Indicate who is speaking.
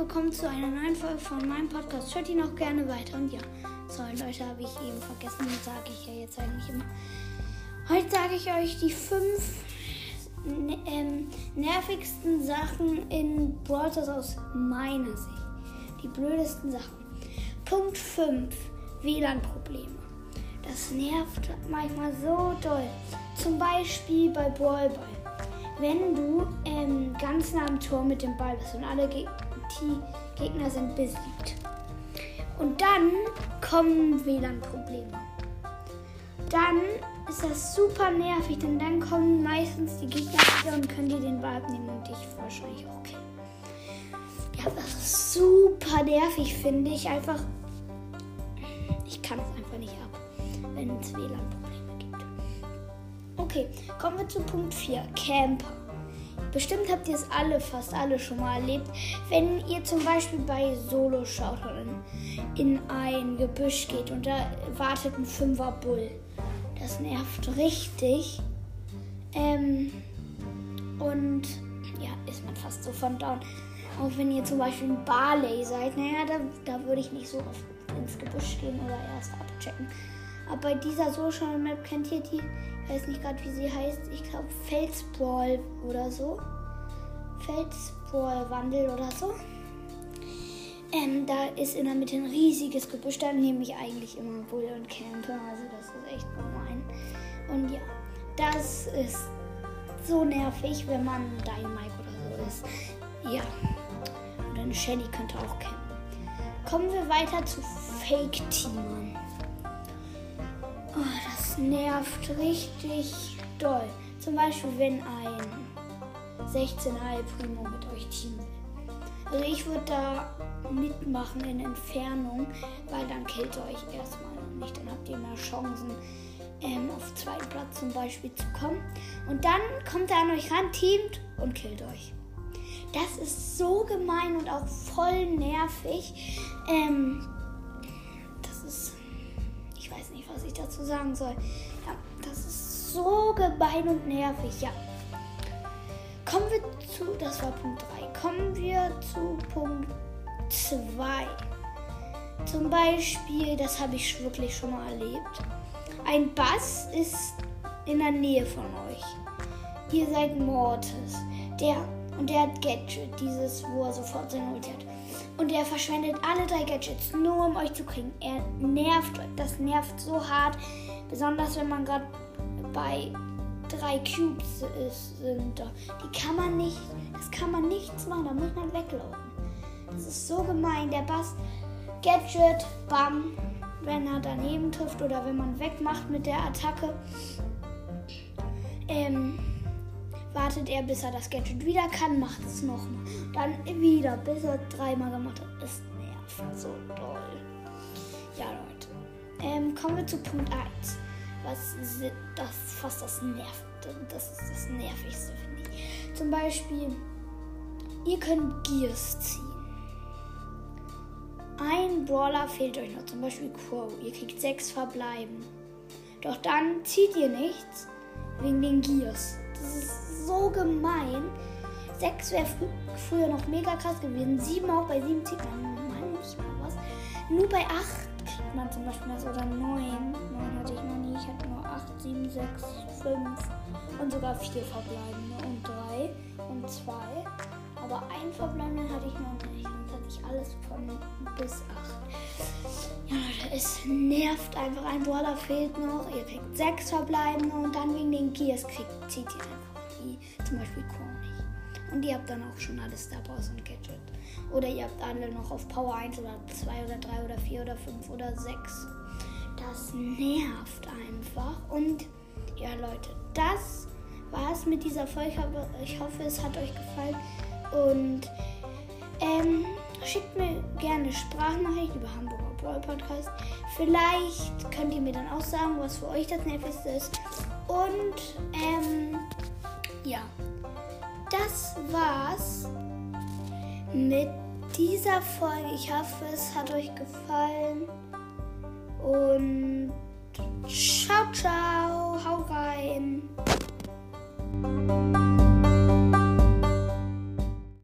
Speaker 1: willkommen zu einer neuen Folge von meinem Podcast. Hört ihn auch gerne weiter. Und ja, sorry Leute, habe ich eben vergessen, sage ich ja jetzt eigentlich immer. Heute sage ich euch die fünf ne, ähm, nervigsten Sachen in Brawl Stars aus meiner Sicht. Die blödesten Sachen. Punkt 5. WLAN-Probleme. Das nervt manchmal so doll. Zum Beispiel bei Brawl Ball wenn du ähm, ganz nah am Tor mit dem Ball bist und alle Geg die Gegner sind besiegt. Und dann kommen WLAN-Probleme. Dann ist das super nervig, denn dann kommen meistens die Gegner wieder und können dir den Ball abnehmen und dich wahrscheinlich auch killen. Ja, das ist super nervig, finde ich. Einfach, ich kann es einfach nicht ab, wenn es WLAN-Probleme gibt. Okay, kommen wir zu Punkt 4. Camper. Bestimmt habt ihr es alle, fast alle schon mal erlebt. Wenn ihr zum Beispiel bei Solo schaut in, in ein Gebüsch geht und da wartet ein Fünfer Bull. Das nervt richtig. Ähm, und ja, ist man fast so von down. Auch wenn ihr zum Beispiel ein Barley seid, naja, da, da würde ich nicht so oft ins Gebüsch gehen oder erst abchecken. Aber bei dieser Social Map kennt ihr die, ich weiß nicht gerade, wie sie heißt. Ich glaube Felsbrawl oder so. Felsbrawl-Wandel oder so. Ähm, da ist in der Mitte ein riesiges Gebüsch. Da nehme ich eigentlich immer Bull und Camper. Also das ist echt gemein. Und ja, das ist so nervig, wenn man Dynamite oder so ist. Ja. Oder eine Shelly könnte auch campen. Kommen wir weiter zu Fake-Teamern. Oh, das nervt richtig doll. Zum Beispiel, wenn ein 16 High Primo mit euch Team will. Also ich würde da mitmachen in Entfernung, weil dann killt ihr euch erstmal nicht. Dann habt ihr mehr Chancen, ähm, auf zweiten Platz zum Beispiel zu kommen. Und dann kommt er an euch ran, teamt und killt euch. Das ist so gemein und auch voll nervig. Ähm, was ich dazu sagen soll. Ja, das ist so gemein und nervig, ja. Kommen wir zu, das war Punkt 3. Kommen wir zu Punkt 2. Zum Beispiel, das habe ich wirklich schon mal erlebt. Ein Bass ist in der Nähe von euch. Ihr seid Mortis. Der und der hat Gadget, dieses, wo er sofort sein Ulti hat. Und er verschwendet alle drei Gadgets, nur um euch zu kriegen. Er nervt, das nervt so hart. Besonders wenn man gerade bei drei Cubes ist, sind. Die kann man nicht, das kann man nichts machen, da muss man weglaufen. Das ist so gemein. Der Bass, Gadget, bam, wenn er daneben trifft oder wenn man wegmacht mit der Attacke. Ähm, wartet er, bis er das Gadget wieder kann, macht es nochmal. Dann wieder, bis er dreimal gemacht hat. Es nervt so doll. Ja, Leute. Ähm, kommen wir zu Punkt 1. Was das fast das nervt. Das ist das Nervigste, finde ich. Zum Beispiel, ihr könnt Gears ziehen. Ein Brawler fehlt euch noch, zum Beispiel Crow. Ihr kriegt sechs verbleiben. Doch dann zieht ihr nichts wegen den Gears. Das ist so gemein. 6 wäre fr früher noch mega krass gewesen. 7 auch bei 7 zieht man manchmal was. Nur bei 8 kriegt man zum Beispiel das oder 9. 9 hatte ich noch nie. Ich hatte nur 8, 7, 6, 5 und sogar 4 verbleibende und 3 und 2. Aber ein verbleibenden hatte ich noch nicht. Sonst hatte ich alles von bis 8. Ja, es nervt einfach. Ein Brawler fehlt noch. Ihr kriegt 6 verbleibende und dann wegen den Gears kriegt, zieht ihr einfach wie zum Beispiel nicht. Und ihr habt dann auch schon alles Star Powers und Gadget. Oder ihr habt alle noch auf Power 1 oder 2 oder 3 oder 4 oder 5 oder 6. Das nervt einfach. Und ja, Leute, das war es mit dieser Folge. Ich hoffe, es hat euch gefallen. Und ähm, schickt mir gerne Sprachnachricht über Hamburger Brawl Podcast. Vielleicht könnt ihr mir dann auch sagen, was für euch das Nervigste ist. Und ähm, ja, das war's mit dieser Folge. Ich hoffe, es hat euch gefallen. Und ciao, ciao, hau rein.